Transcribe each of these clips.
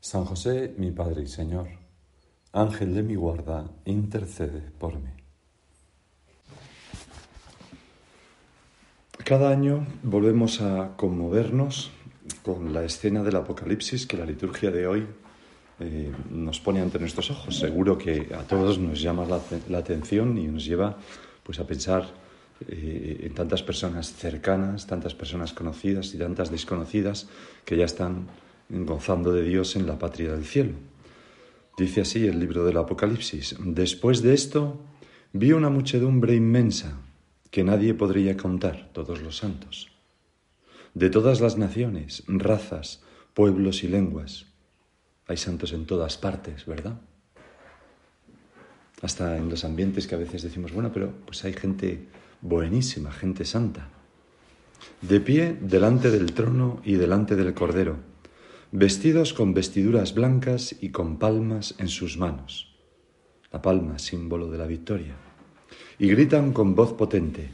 San José, mi Padre y Señor, Ángel de mi guarda, intercede por mí. Cada año volvemos a conmovernos con la escena del Apocalipsis que la liturgia de hoy eh, nos pone ante nuestros ojos. Seguro que a todos nos llama la, atención y nos lleva pues, a pensar eh, en tantas personas cercanas, tantas personas conocidas y tantas desconocidas que ya están gozando de Dios en la patria del cielo. Dice así el libro del Apocalipsis. Después de esto vi una muchedumbre inmensa que nadie podría contar, todos los santos, de todas las naciones, razas, pueblos y lenguas. Hay santos en todas partes, ¿verdad? Hasta en los ambientes que a veces decimos, bueno, pero pues hay gente buenísima, gente santa. De pie delante del trono y delante del Cordero vestidos con vestiduras blancas y con palmas en sus manos, la palma símbolo de la victoria, y gritan con voz potente,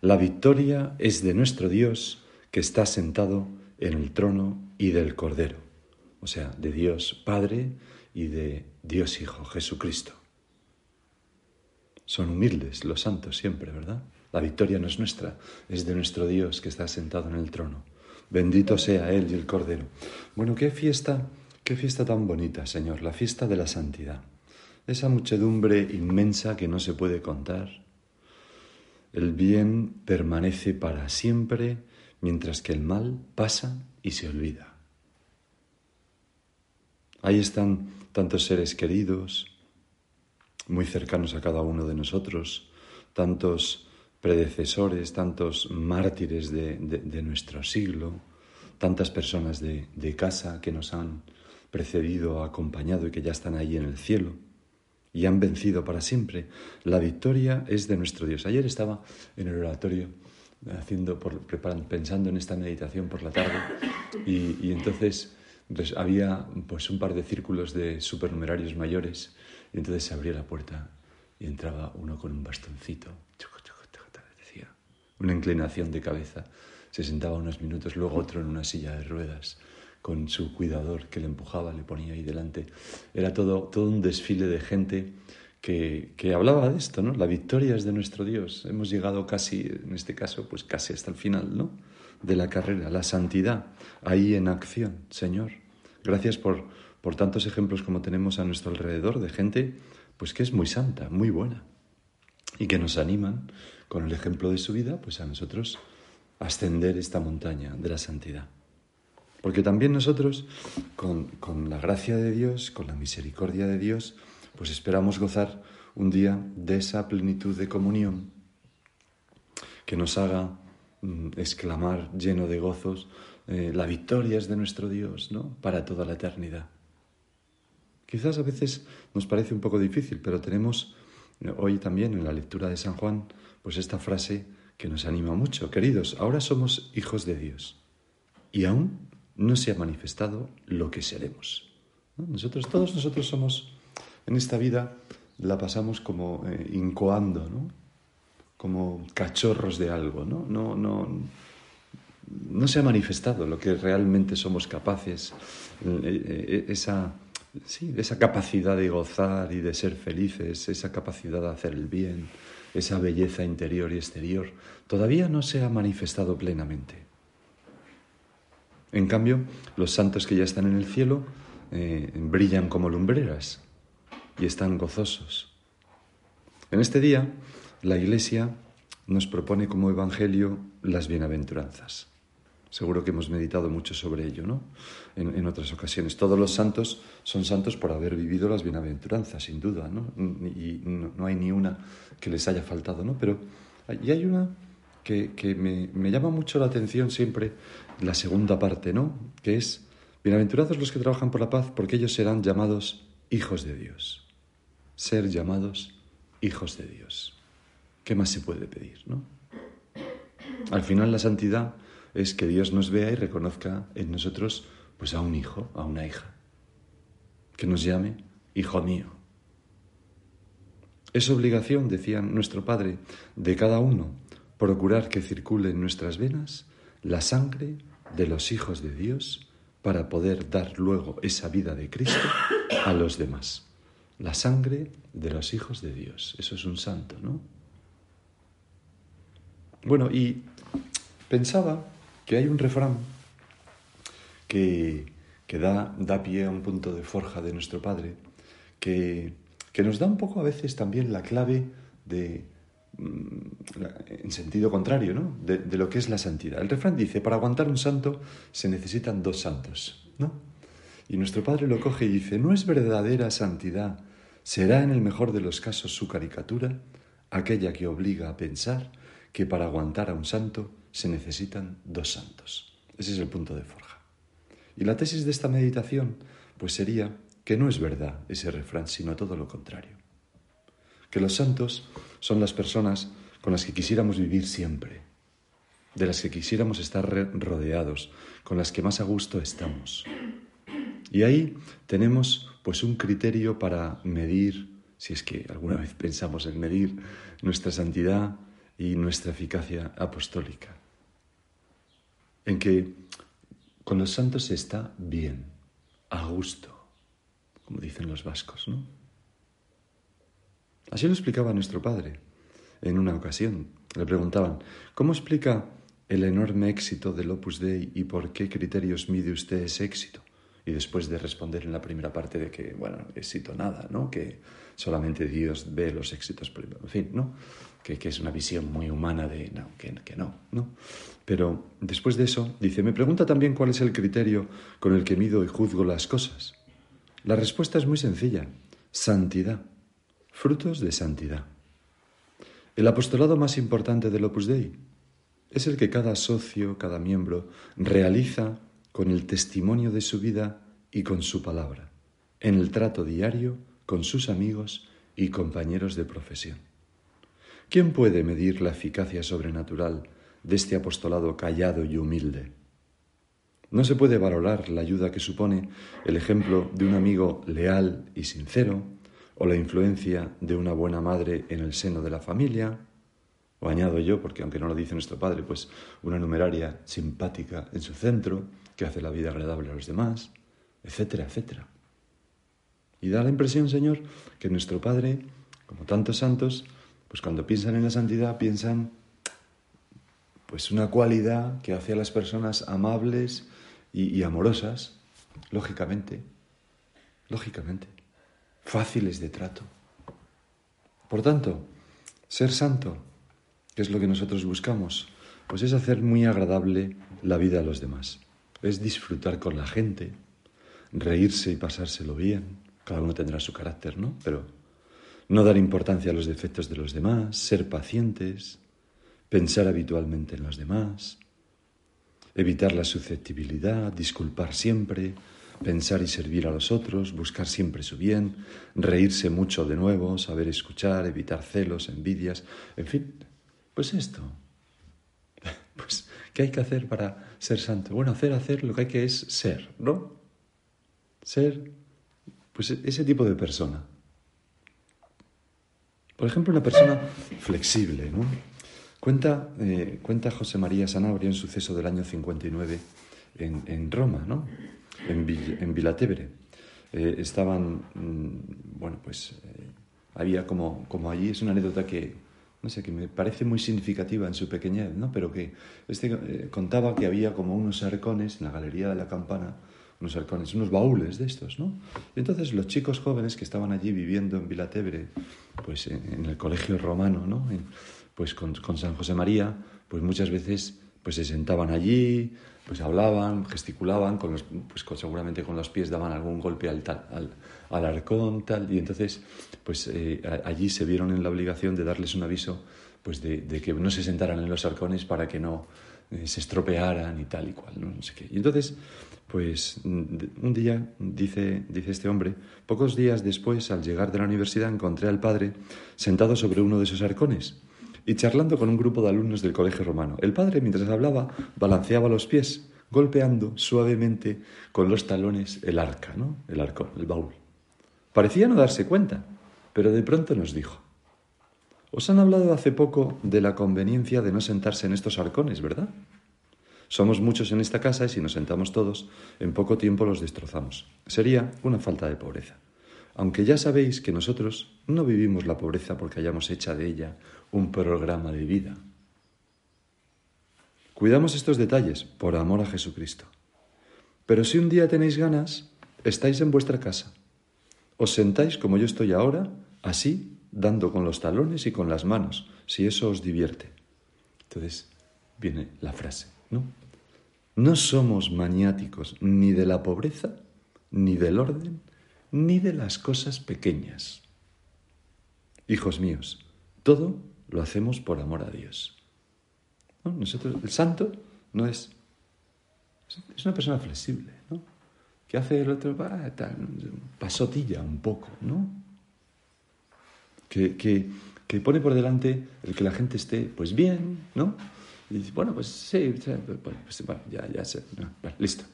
la victoria es de nuestro Dios que está sentado en el trono y del Cordero, o sea, de Dios Padre y de Dios Hijo, Jesucristo. Son humildes los santos siempre, ¿verdad? La victoria no es nuestra, es de nuestro Dios que está sentado en el trono. Bendito sea Él y el Cordero. Bueno, qué fiesta, qué fiesta tan bonita, Señor, la fiesta de la santidad. Esa muchedumbre inmensa que no se puede contar. El bien permanece para siempre, mientras que el mal pasa y se olvida. Ahí están tantos seres queridos, muy cercanos a cada uno de nosotros, tantos predecesores, tantos mártires de, nuestro siglo, tantas personas de, casa que nos han precedido, acompañado y que ya están ahí en el cielo y han vencido para siempre. La victoria es de nuestro Dios. Ayer estaba en el oratorio haciendo, por, preparando, pensando en esta meditación por la tarde y, y entonces pues, había pues un par de círculos de supernumerarios mayores y entonces se abría la puerta y entraba uno con un bastoncito una inclinación de cabeza. Se sentaba unos minutos, luego otro en una silla de ruedas, con su cuidador que le empujaba, le ponía ahí delante. Era todo, todo un desfile de gente que, que, hablaba de esto, ¿no? La victoria es de nuestro Dios. Hemos llegado casi, en este caso, pues casi hasta el final, ¿no? De la carrera, la santidad, ahí en acción, Señor. Gracias por, por tantos ejemplos como tenemos a nuestro alrededor de gente, pues que es muy santa, muy buena, y que nos animan con el ejemplo de su vida, pues a nosotros ascender esta montaña de la santidad. Porque también nosotros, con, con, la gracia de Dios, con la misericordia de Dios, pues esperamos gozar un día de esa plenitud de comunión que nos haga mm, exclamar lleno de gozos, eh, la victoria es de nuestro Dios, ¿no? Para toda la eternidad. Quizás a veces nos parece un poco difícil, pero tenemos eh, hoy también en la lectura de San Juan pues esta frase que nos anima mucho. Queridos, ahora somos hijos de Dios y aún no se ha manifestado lo que seremos. Nosotros, todos nosotros somos, en esta vida la pasamos como eh, incoando, ¿no? como cachorros de algo, ¿no? No, no, no se ha manifestado lo que realmente somos capaces, eh, eh, esa, sí, esa capacidad de gozar y de ser felices, esa capacidad de hacer el bien, esa belleza interior y exterior, todavía no se ha manifestado plenamente. En cambio, los santos que ya están en el cielo eh, brillan como lumbreras y están gozosos. En este día, la Iglesia nos propone como Evangelio las bienaventuranzas. Seguro que hemos meditado mucho sobre ello, ¿no? En, otras ocasiones. Todos los santos son santos por haber vivido las bienaventuranzas, sin duda, ¿no? Y no, hay ni una que les haya faltado, ¿no? Pero y hay una que, me, me, llama mucho la atención siempre, la segunda parte, ¿no? Que es, bienaventurados los que trabajan por la paz, porque ellos serán llamados hijos de Dios. Ser llamados hijos de Dios. ¿Qué más se puede pedir, no? Al final la santidad es que Dios nos vea y reconozca en nosotros pues a un hijo, a una hija. Que nos llame hijo mío. Es obligación, decía nuestro Padre, de cada uno procurar que circule en nuestras venas la sangre de los hijos de Dios para poder dar luego esa vida de Cristo a los demás. La sangre de los hijos de Dios. Eso es un santo, ¿no? Bueno, y pensaba que hay un refrán que, da, da pie a un punto de forja de nuestro Padre, que, que nos da un poco a veces también la clave de, mm, en sentido contrario, ¿no? De, de, lo que es la santidad. El refrán dice, para aguantar un santo se necesitan dos santos, ¿no? Y nuestro Padre lo coge y dice, no es verdadera santidad, será en el mejor de los casos su caricatura, aquella que obliga a pensar que para aguantar a un santo se necesitan dos santos. Ese es el punto de forja. Y la tesis de esta meditación pues sería que no es verdad ese refrán, sino todo lo contrario. Que los santos son las personas con las que quisiéramos vivir siempre, de las que quisiéramos estar rodeados, con las que más a gusto estamos. Y ahí tenemos pues un criterio para medir, si es que alguna vez pensamos en medir nuestra santidad, y nuestra eficacia apostólica. En que con los santos se está bien, a gusto, como dicen los vascos, ¿no? Así lo explicaba nuestro padre en una ocasión. Le preguntaban, ¿cómo explica el enorme éxito del Opus Dei y por qué criterios mide usted ese éxito? Y después de responder en la primera parte de que, bueno, éxito nada, ¿no? Que solamente Dios ve los éxitos, en fin, ¿no? que, es una visión muy humana de no, que, que no, ¿no? Pero después de eso, dice, me pregunta también cuál es el criterio con el que mido y juzgo las cosas. La respuesta es muy sencilla, santidad, frutos de santidad. El apostolado más importante del Opus Dei es el que cada socio, cada miembro, realiza con el testimonio de su vida y con su palabra, en el trato diario con sus amigos y compañeros de profesión. ¿Quién puede medir la eficacia sobrenatural de este apostolado callado y humilde? No se puede valorar la ayuda que supone el ejemplo de un amigo leal y sincero, o la influencia de una buena madre en el seno de la familia, o añado yo, porque aunque no lo dice nuestro padre, pues una numeraria simpática en su centro, que hace la vida agradable a los demás, etcétera, etcétera. Y da la impresión, Señor, que nuestro Padre, como tantos santos, pues cuando piensan en la santidad piensan pues una cualidad que hace a las personas amables y, amorosas, lógicamente, lógicamente, fáciles de trato. Por tanto, ser santo, que es lo que nosotros buscamos, pues es hacer muy agradable la vida a los demás. Es disfrutar con la gente, reírse y pasárselo bien. Cada uno tendrá su carácter, ¿no? Pero no dar importancia a los defectos de los demás, ser pacientes, pensar habitualmente en los demás, evitar la susceptibilidad, disculpar siempre, pensar y servir a los otros, buscar siempre su bien, reírse mucho de nuevo, saber escuchar, evitar celos, envidias, en fin, pues esto. Pues, ¿qué hay que hacer para ser santo? Bueno, hacer, hacer lo que hay que es ser, ¿no? Ser, pues ese tipo de persona. Por ejemplo, una persona flexible. ¿no? Cuenta, eh, cuenta José María Sanabria un suceso del año 59 en, en Roma, ¿no? en, en Vilatevere. Eh, estaban, mm, bueno, pues eh, había como, como allí, es una anécdota que, no sé, que me parece muy significativa en su pequeñez, ¿no? Pero que este contaba que había como unos arcones en la galería de la campana unos arcones, unos baúles de estos, ¿no? Entonces los chicos jóvenes que estaban allí viviendo en Vilatebre, pues en, el colegio romano, ¿no? pues con, San José María, pues muchas veces pues se sentaban allí, pues hablaban, gesticulaban, con los, pues seguramente con los pies daban algún golpe al, al, al arcón, tal, y entonces pues eh, allí se vieron en la obligación de darles un aviso pues de, que no se sentaran en los arcones para que no eh, se estropearan y tal y cual, ¿no? sé qué. Y entonces, pues un día, dice, dice este hombre, pocos días después, al llegar de la universidad, encontré al padre sentado sobre uno de esos arcones y charlando con un grupo de alumnos del colegio romano. El padre, mientras hablaba, balanceaba los pies, golpeando suavemente con los talones el arca, ¿no? El arco, el baúl. Parecía no darse cuenta, pero de pronto nos dijo, os han hablado hace poco de la conveniencia de no sentarse en estos arcones, ¿verdad? Somos muchos en esta casa y si nos sentamos todos, en poco tiempo los destrozamos. Sería una falta de pobreza. Aunque ya sabéis que nosotros no vivimos la pobreza porque hayamos hecho de ella un programa de vida. Cuidamos estos detalles por amor a Jesucristo. Pero si un día tenéis ganas, estáis en vuestra casa. Os sentáis como yo estoy ahora, así, dando con los talones y con las manos, si eso os divierte. Entonces viene la frase, ¿no? No somos maniáticos ni de la pobreza, ni del orden, ni de las cosas pequeñas. Hijos míos, todo lo hacemos por amor a Dios. Nosotros, el santo no es, es una persona flexible, ¿no? Que hace el otro, pasotilla un poco, ¿no? Que, que, pone por delante el que la gente esté, pues bien, ¿no? Y dice, bueno, pues sí, pues, ya, ya sé, listo.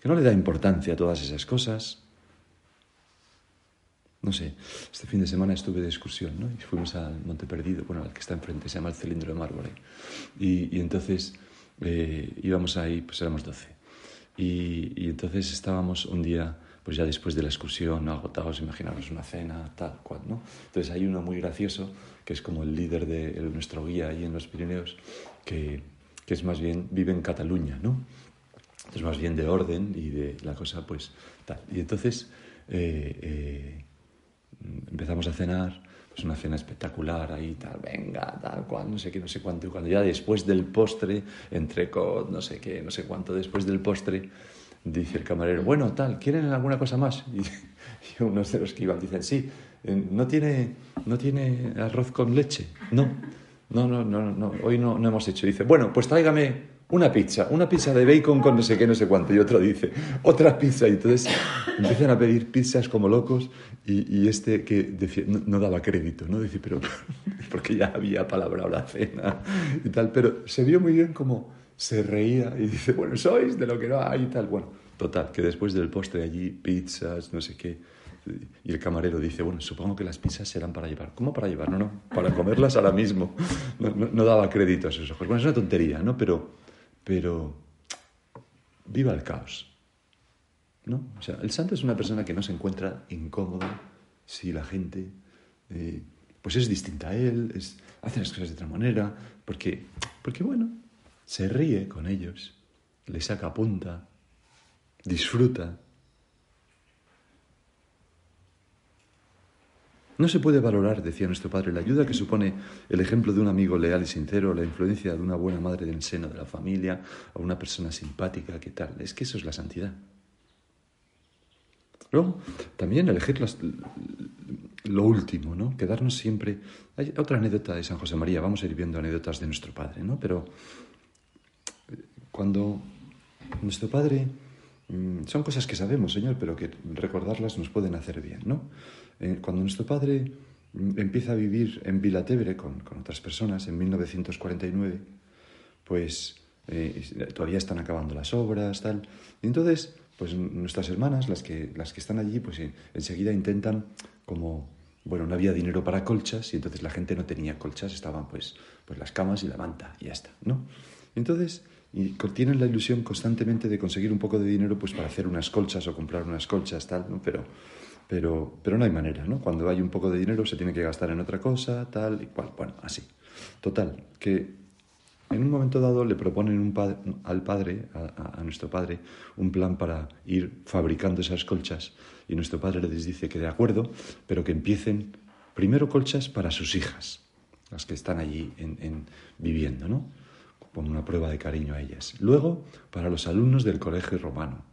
Que no le da importancia a todas esas cosas, no sé, este fin de semana estuve de excursión, ¿no? Y fuimos al Monte Perdido, bueno, al que está enfrente, se llama el Cilindro de Mármol. Y, y, entonces eh, íbamos ahí, pues éramos 12. Y, y, entonces estábamos un día, pues ya después de la excursión, agotados, imaginaros una cena, tal cual, ¿no? Entonces hay uno muy gracioso, que es como el líder de nuestro guía ahí en los Pirineos, que, que es más bien, vive en Cataluña, ¿no? Entonces más bien de orden y de la cosa, pues tal. Y entonces... Eh, eh, empezamos a cenar, pues una cena espectacular ahí, tal, venga, tal cual, no sé qué, no sé cuánto. Y cuando ya después del postre, entre no sé qué, no sé cuánto, después del postre, dice el camarero, bueno, tal, ¿quieren alguna cosa más? Y, unos de los que iban dicen, sí, eh, ¿no tiene, ¿no tiene arroz con leche? No, no, no, no, no hoy no, no hemos hecho. dice, bueno, pues tráigame una pizza, una pizza de bacon con no sé qué, no sé cuánto, y otro dice, otra pizza, y entonces empiezan a pedir pizzas como locos, y, este que decía, no, daba crédito, ¿no? Dice, pero, porque ya había palabra o la cena, y tal, pero se vio muy bien como se reía, y dice, bueno, sois de lo que no hay, y tal, bueno, total, que después del postre allí, pizzas, no sé qué, y el camarero dice, bueno, supongo que las pizzas serán para llevar. ¿Cómo para llevar? No, no, para comerlas ahora mismo. No, no daba crédito a esos ojos. Bueno, es una tontería, ¿no? Pero pero viva el caos. ¿no? O sea, el santo es una persona que no se encuentra incómoda si la gente eh, pues es distinta a él, es, hace las cosas de otra manera, porque, porque bueno, se ríe con ellos, le saca punta, disfruta, No se puede valorar, decía nuestro padre, la ayuda que supone el ejemplo de un amigo leal y sincero, la influencia de una buena madre del seno de la familia, o una persona simpática, ¿qué tal? Es que eso es la santidad. Luego, también elegir lo último, ¿no? Quedarnos siempre... Hay otra anécdota de San José María, vamos a ir viendo anécdotas de nuestro padre, ¿no? Pero cuando nuestro padre... Mm, son cosas que sabemos, Señor, pero que recordarlas nos pueden hacer bien, ¿no? Eh, cuando nuestro padre mm, empieza a vivir en Vilatebre con, con otras personas en 1949, pues eh, todavía están acabando las obras, tal. Y entonces, pues nuestras hermanas, las que, las que están allí, pues enseguida intentan como, bueno, no había dinero para colchas y entonces la gente no tenía colchas, estaban pues, pues las camas y la manta y ya está, ¿no? entonces y tienen la ilusión constantemente de conseguir un poco de dinero pues para hacer unas colchas o comprar unas colchas, tal, ¿no? Pero pero, pero no hay manera, ¿no? Cuando hay un poco de dinero se tiene que gastar en otra cosa, tal y cual. Bueno, así. Total, que en un momento dado le proponen un al padre, a, nuestro padre, un plan para ir fabricando esas colchas y nuestro padre les dice que de acuerdo, pero que empiecen primero colchas para sus hijas, las que están allí en, viviendo, ¿no? Como una prueba de cariño a ellas. Luego, para los alumnos del colegio romano.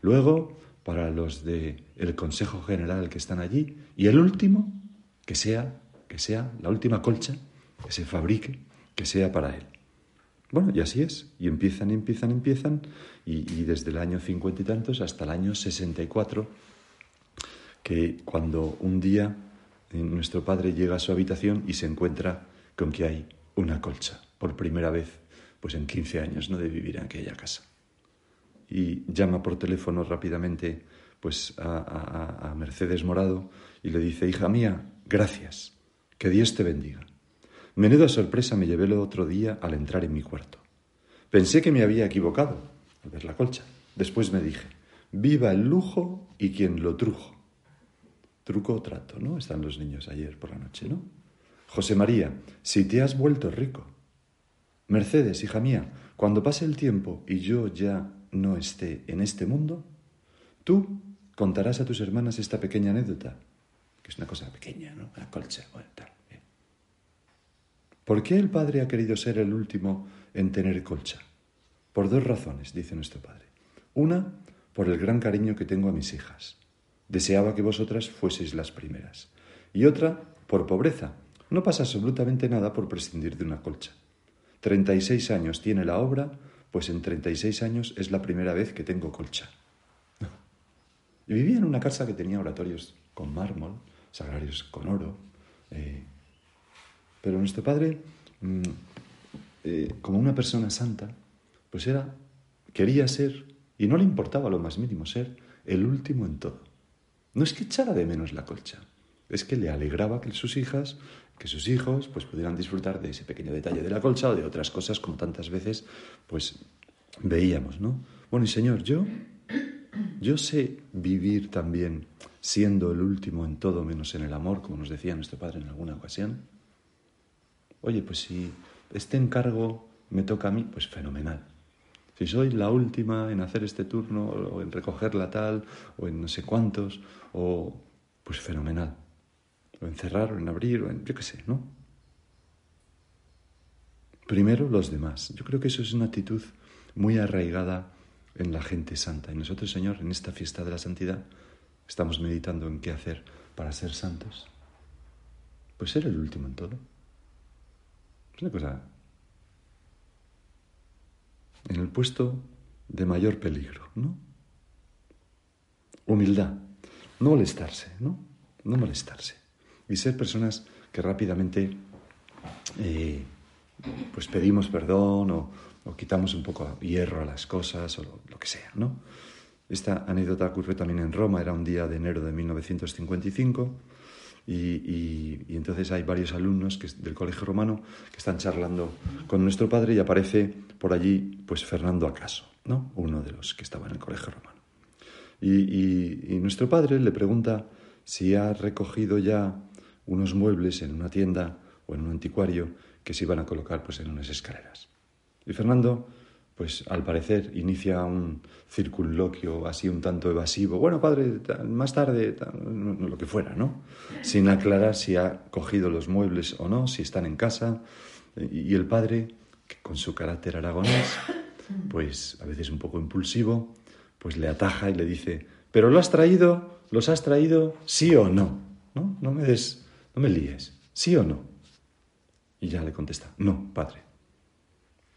Luego, para los del el Consejo General que están allí y el último que sea que sea la última colcha que se fabrique que sea para él. Bueno, y así es. Y empiezan, empiezan, empiezan. Y, desde el año cincuenta y tantos hasta el año 64, que cuando un día eh, nuestro padre llega a su habitación y se encuentra con que hay una colcha, por primera vez, pues en 15 años, ¿no? De vivir en aquella casa. Y llama por teléfono rápidamente pues a, a Mercedes Morado y le dice, hija mía, gracias, que Dios te bendiga. Menuda sorpresa me llevé el otro día al entrar en mi cuarto. Pensé que me había equivocado al ver la colcha. Después me dije, viva el lujo y quien lo trujo. Truco o trato, ¿no? Están los niños ayer por la noche, ¿no? José María, si te has vuelto rico. Mercedes, hija mía, cuando pase el tiempo y yo ya no esté en este mundo, tú contarás a tus hermanas esta pequeña anécdota, que es una cosa pequeña, ¿no? Una colcha, bueno, tal. ¿Por qué el Padre ha querido ser el último en tener colcha? Por dos razones, dice nuestro Padre. Una, por el gran cariño que tengo a mis hijas. Deseaba que vosotras fueseis las primeras. Y otra, por pobreza. No pasa absolutamente nada por prescindir de una colcha. Treinta y seis años tiene la obra, pues en treinta y seis años es la primera vez que tengo colcha. Y vivía en una casa que tenía oratorios con mármol, sagrarios con oro, eh, pero nuestro padre, mm, eh, como una persona santa, pues era, quería ser, y no le importaba lo más mínimo ser, el último en todo. No es que echara de menos la colcha, es que le alegraba que sus hijas, que sus hijos, pues pudieran disfrutar de ese pequeño detalle de la colcha o de otras cosas como tantas veces, pues veíamos, ¿no? Bueno, y Señor, yo, yo sé vivir también siendo el último en todo menos en el amor, como nos decía nuestro Padre en alguna ocasión oye, pues si este encargo me toca a mí, pues fenomenal. Si soy la última en hacer este turno, o en recogerla tal, o en no sé cuántos, o pues fenomenal. O en cerrar, o en abrir, o en yo qué sé, ¿no? Primero los demás. Yo creo que eso es una actitud muy arraigada en la gente santa. Y nosotros, Señor, en esta fiesta de la santidad, estamos meditando en qué hacer para ser santos. Pues ser el último en todo. Es una cosa. En el puesto de mayor peligro, ¿no? Humildad. No molestarse, ¿no? No molestarse. Y ser personas que rápidamente eh, pues pedimos perdón o, quitamos un poco hierro a las cosas o lo, que sea, ¿no? Esta anécdota ocurrió también en Roma, era un día de enero de 1955 y, entonces hay varios alumnos que, del colegio romano que están charlando con nuestro padre y aparece por allí pues Fernando Acaso, ¿no? uno de los que estaba en el colegio romano. Y, y nuestro padre le pregunta si ha recogido ya unos muebles en una tienda o en un anticuario que se iban a colocar pues en unas escaleras. Y Fernando pues al parecer inicia un circunloquio así un tanto evasivo. Bueno, padre, más tarde, lo que fuera, ¿no? Sin aclarar si ha cogido los muebles o no, si están en casa. Y el padre, con su carácter aragonés, pues a veces un poco impulsivo, pues le ataja y le dice, pero lo has traído, los has traído, sí o no, ¿no? No me des, me líes, sí o no. Y ya le contesta, no, padre.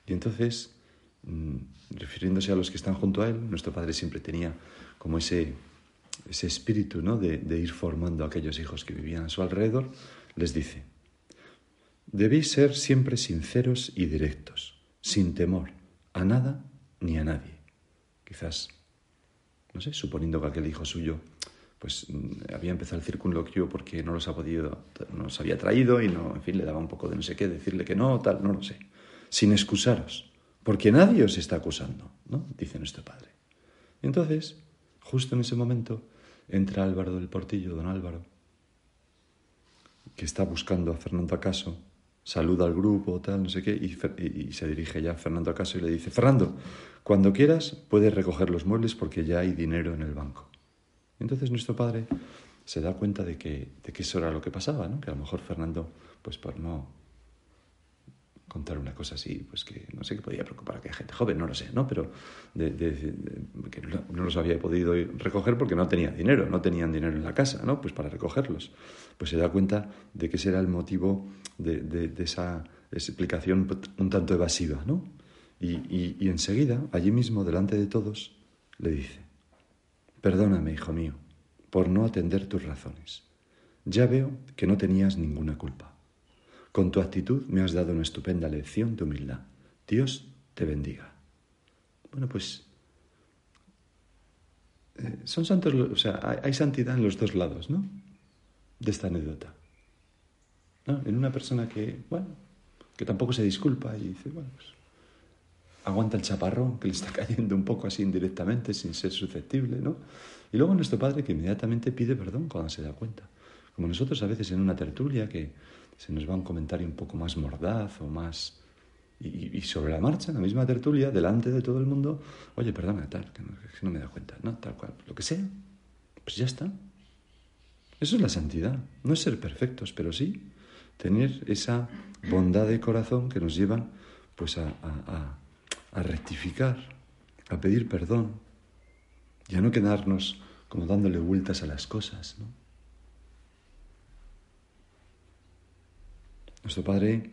Y entonces Mm, refiriéndose a los que están junto a él, nuestro padre siempre tenía como ese, ese espíritu ¿no? de, de ir formando a aquellos hijos que vivían a su alrededor, les dice, debéis ser siempre sinceros y directos, sin temor a nada ni a nadie. Quizás, no sé, suponiendo que aquel hijo suyo pues mm, había empezado el circunloquio porque no los ha podido, no los había traído y no, en fin, le daba un poco de no sé qué, decirle que no, tal, no lo sé. Sin excusaros, porque nadie os está acusando, ¿no? Dice nuestro padre. Y entonces, justo en ese momento, entra Álvaro del Portillo, don Álvaro, que está buscando a Fernando Acaso, saluda al grupo, tal, no sé qué, y, se dirige ya a Fernando Acaso y le dice, Fernando, cuando quieras puedes recoger los muebles porque ya hay dinero en el banco. Entonces nuestro padre se da cuenta de que, de que eso era lo que pasaba, ¿no? que a lo mejor Fernando, pues por no contar una cosa así, pues que no sé qué podía preocupar a aquella gente joven, no lo sé, ¿no? Pero de, que no, los había podido recoger porque no tenía dinero, no tenían dinero en la casa, ¿no? Pues para recogerlos. Pues se da cuenta de que ese era el motivo de, esa explicación un tanto evasiva, ¿no? y enseguida, allí mismo, delante de todos, le dice, perdóname, hijo mío, por no atender tus razones. Ya veo que no tenías ninguna culpa. Con tu actitud me has dado una estupenda lección de humildad. Dios te bendiga. Bueno, pues eh, son santos, o sea, hay, santidad en los dos lados, ¿no? De esta anécdota. En una persona que, bueno, que tampoco se disculpa y dice, bueno, pues aguanta el chaparrón que le está cayendo un poco así indirectamente, sin ser susceptible, ¿no? Y luego nuestro padre que inmediatamente pide perdón cuando se da cuenta. Como nosotros a veces en una tertulia que se nos va un comentario un poco más mordaz o más... Y, sobre la marcha, en la misma tertulia, delante de todo el mundo, oye, perdona, tal, que no, que no me da cuenta, no, tal cual, lo que sea, pues ya está. Eso es la santidad, no es ser perfectos, pero sí tener esa bondad de corazón que nos lleva pues a, a rectificar, a pedir perdón y a no quedarnos como dándole vueltas a las cosas, ¿no? Nuestro padre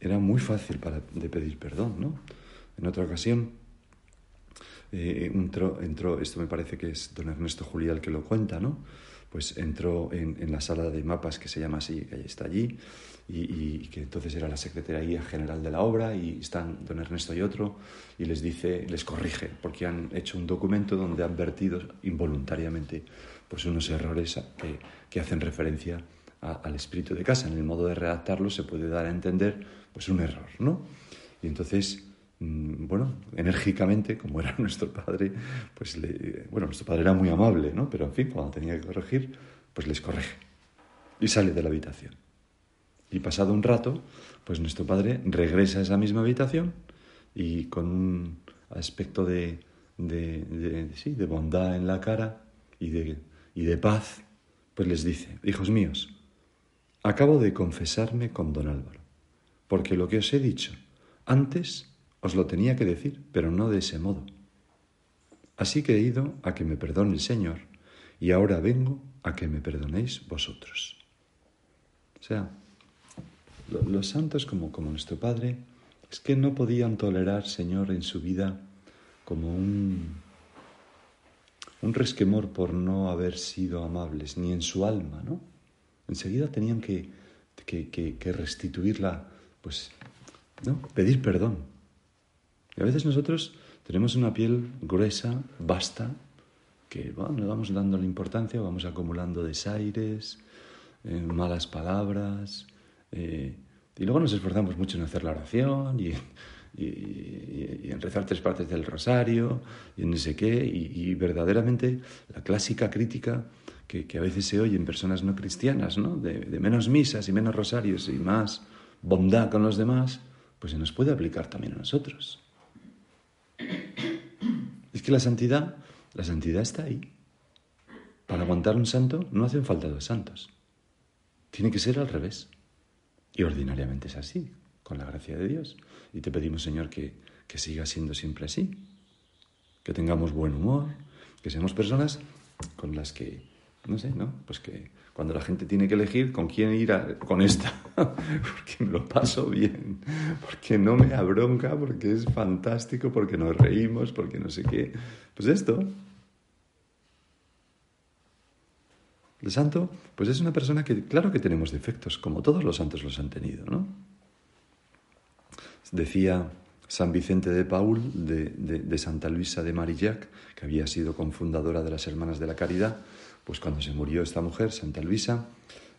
era muy fácil para, de pedir perdón, ¿no? En otra ocasión eh, entró, entró, esto me parece que es don Ernesto Julián que lo cuenta, ¿no? Pues entró en, la sala de mapas que se llama así, que está allí, y, que entonces era la Secretaría General de la Obra, y están don Ernesto y otro, y les dice, les corrige, porque han hecho un documento donde han vertido involuntariamente pues unos errores que, que hacen referencia al espíritu de casa. En el modo de redactarlo se puede dar a entender pues un error, ¿no? Y entonces, bueno, enérgicamente, como era nuestro padre, pues bueno, nuestro padre era muy amable, ¿no? Pero en fin, cuando tenía que corregir, pues les corrige y sale de la habitación. Y pasado un rato, pues nuestro padre regresa a esa misma habitación y con un aspecto de, de, sí, de bondad en la cara y de, y de paz, pues les dice, hijos míos, Acabo de confesarme con don Álvaro, porque lo que os he dicho antes os lo tenía que decir, pero no de ese modo. Así que he ido a que me perdone el Señor y ahora vengo a que me perdonéis vosotros. O sea, los santos como, como nuestro Padre es que no podían tolerar, Señor, en su vida como un, un resquemor por no haber sido amables, ni en su alma, ¿no? enseguida tenían que, que, restituirla, pues, ¿no? Pedir perdón. Y a veces nosotros tenemos una piel gruesa, vasta, que bueno, vamos dando la importancia, vamos acumulando desaires, eh, malas palabras, eh, y luego nos esforzamos mucho en hacer la oración y, en rezar tres partes del rosario y en no sé qué, y, verdaderamente la clásica crítica que, a veces se oye en personas no cristianas, ¿no? De, menos misas y menos rosarios y más bondad con los demás, pues se nos puede aplicar también a nosotros. Que la santidad, la santidad está ahí. Para aguantar un santo no hacen falta dos santos. Tiene que ser al revés. Y ordinariamente es así, con la gracia de Dios. Y te pedimos, Señor, que, que siga siendo siempre así. Que tengamos buen humor, que seamos personas con las que no sé, ¿no? Pues que cuando la gente tiene que elegir con quién ir con esta, porque me lo paso bien, porque no me abronca, porque es fantástico, porque nos reímos, porque no sé qué. Pues esto. El santo, pues es una persona que, claro que tenemos defectos, como todos los santos los han tenido, ¿no? Decía San Vicente de Paul, de, de Santa Luisa de Marillac, que había sido confundadora de las Hermanas de la Caridad, pues cuando se murió esta mujer, Santa Luisa,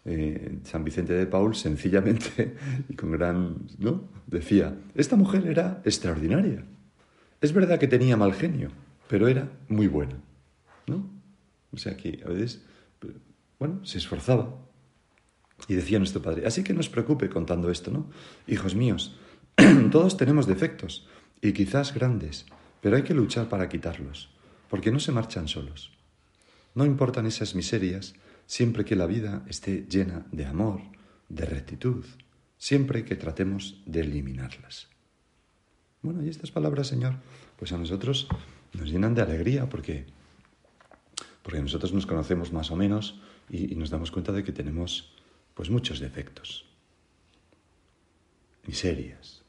eh, San Vicente de Paul sencillamente y con gran, ¿no? Decía, esta mujer era extraordinaria. Es verdad que tenía mal genio, pero era muy buena, ¿no? O sea que a veces, bueno, se esforzaba. Y decía nuestro padre, así que no os preocupe contando esto, ¿no? Hijos míos, todos tenemos defectos, y quizás grandes, pero hay que luchar para quitarlos, porque no se marchan solos. No importan esas miserias siempre que la vida esté llena de amor, de rectitud, siempre que tratemos de eliminarlas. Bueno, y estas palabras, Señor, pues a nosotros nos llenan de alegría porque, porque nosotros nos conocemos más o menos y, y nos damos cuenta de que tenemos pues muchos defectos, miserias.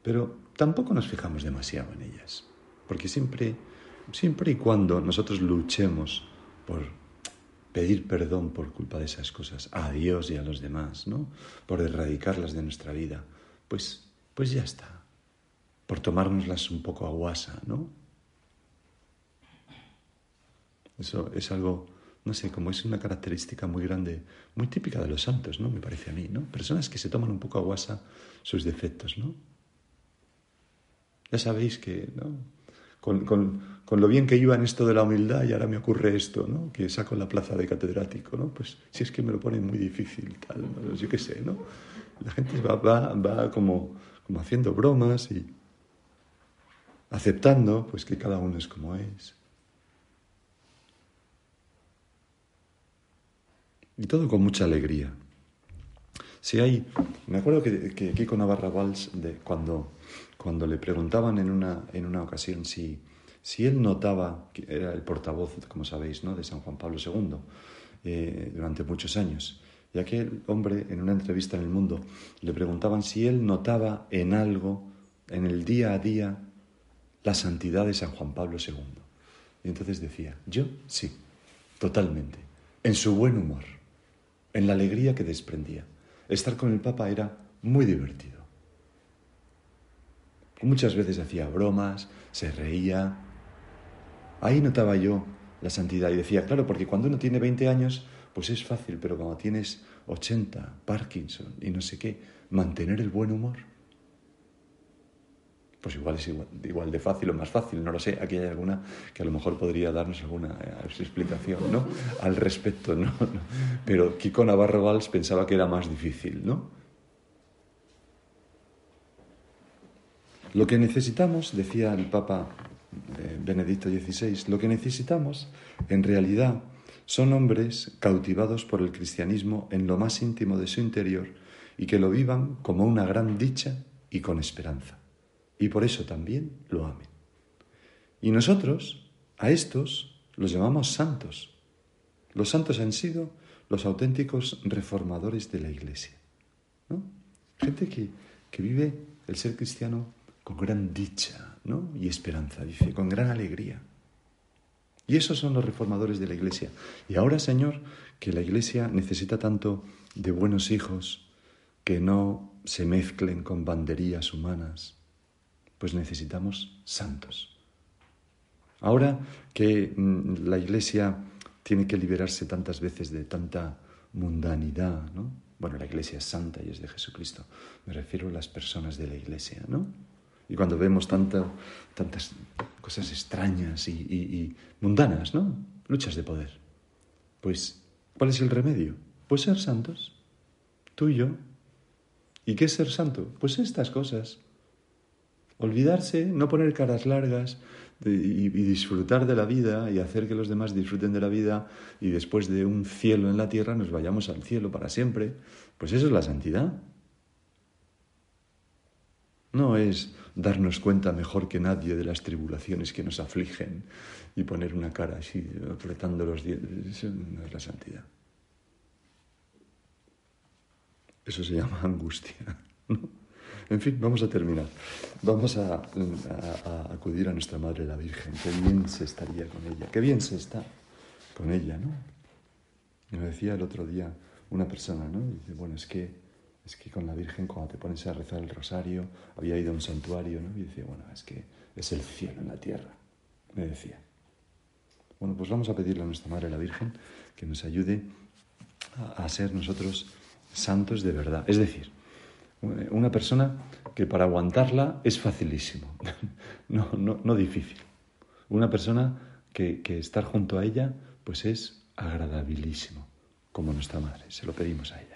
pero tampoco nos fijamos demasiado en ellas, porque siempre, siempre y cuando nosotros luchemos por pedir perdón por culpa de esas cosas a Dios y a los demás, ¿no? Por erradicarlas de nuestra vida, pues, pues ya está. Por tomárnoslas un poco a guasa, ¿no? Eso es algo, no sé, como es una característica muy grande, muy típica de los santos, ¿no? Me parece a mí, ¿no? Personas que se toman un poco a guasa sus defectos, ¿no? Ya sabéis que, ¿no? Con, con, lo bien que iba en esto de la humildad y ahora me ocurre esto, ¿no? Que saco la plaza de catedrático, ¿no? Pues si es que me lo ponen muy difícil, tal, ¿no? yo qué sé, ¿no? La gente va, va, va como, como haciendo bromas y aceptando pues que cada uno es como es. Y todo con mucha alegría. Si hay, me acuerdo que, que Kiko Navarra Valls, de, cuando, cuando le preguntaban en una, en una ocasión si, si él notaba, que era el portavoz, como sabéis, ¿no? de San Juan Pablo II eh, durante muchos años, y aquel hombre en una entrevista en El Mundo le preguntaban si él notaba en algo, en el día a día, la santidad de San Juan Pablo II. Y entonces decía, yo sí, totalmente, en su buen humor en la alegría que desprendía. Estar con el Papa era muy divertido. Muchas veces hacía bromas, se reía. Ahí notaba yo la santidad y decía, claro, porque cuando uno tiene 20 años, pues es fácil, pero cuando tienes 80, Parkinson y no sé qué, mantener el buen humor pues igual es igual, de fácil o más fácil, no lo sé. Aquí hay alguna que a lo mejor podría darnos alguna eh, explicación ¿no? al respecto. ¿no? Pero Kiko Navarro Valls pensaba que era más difícil. ¿no? Lo que necesitamos, decía el Papa eh, Benedicto XVI, lo que necesitamos en realidad son hombres cautivados por el cristianismo en lo más íntimo de su interior y que lo vivan como una gran dicha y con esperanza y por eso también lo amen. Y nosotros a estos los llamamos santos. Los santos han sido los auténticos reformadores de la Iglesia. ¿no? Gente que, que vive el ser cristiano con gran dicha ¿no? y esperanza, dice, con gran alegría. Y esos son los reformadores de la Iglesia. Y ahora, Señor, que la Iglesia necesita tanto de buenos hijos que no se mezclen con banderías humanas, pues necesitamos santos. Ahora que mm, la Iglesia tiene que liberarse tantas veces de tanta mundanidad, ¿no? Bueno, la Iglesia es santa y es de Jesucristo. Me refiero a las personas de la Iglesia, ¿no? Y cuando vemos tantas cosas extrañas y, y mundanas, ¿no? Luchas de poder. Pues, ¿cuál es el remedio? Pues ser santos. Tú y yo. ¿Y qué es ser santo? Pues estas cosas. Olvidarse, no poner caras largas y, disfrutar de la vida y hacer que los demás disfruten de la vida y después de un cielo en la tierra nos vayamos al cielo para siempre. Pues eso es la santidad. No es darnos cuenta mejor que nadie de las tribulaciones que nos afligen y poner una cara así, apretando los dientes. Eso no es la santidad. Eso se llama angustia. En fin, vamos a terminar. Vamos a, acudir a nuestra Madre la Virgen. Qué bien se estaría con ella. Qué bien se está con ella, ¿no? Me decía el otro día una persona, ¿no? dice, bueno, es que, es que con la Virgen cuando te pones a rezar el rosario, había ido a un santuario, ¿no? Y decía, bueno, es que es el cielo en la tierra, me decía. Bueno, pues vamos a pedirle a nuestra Madre la Virgen que nos ayude a, ser nosotros santos de verdad. Es decir, una persona que para aguantarla es facilísimo, no, no, no difícil. Una persona que, que estar junto a ella pues es agradabilísimo, como nuestra madre. Se lo pedimos a ella.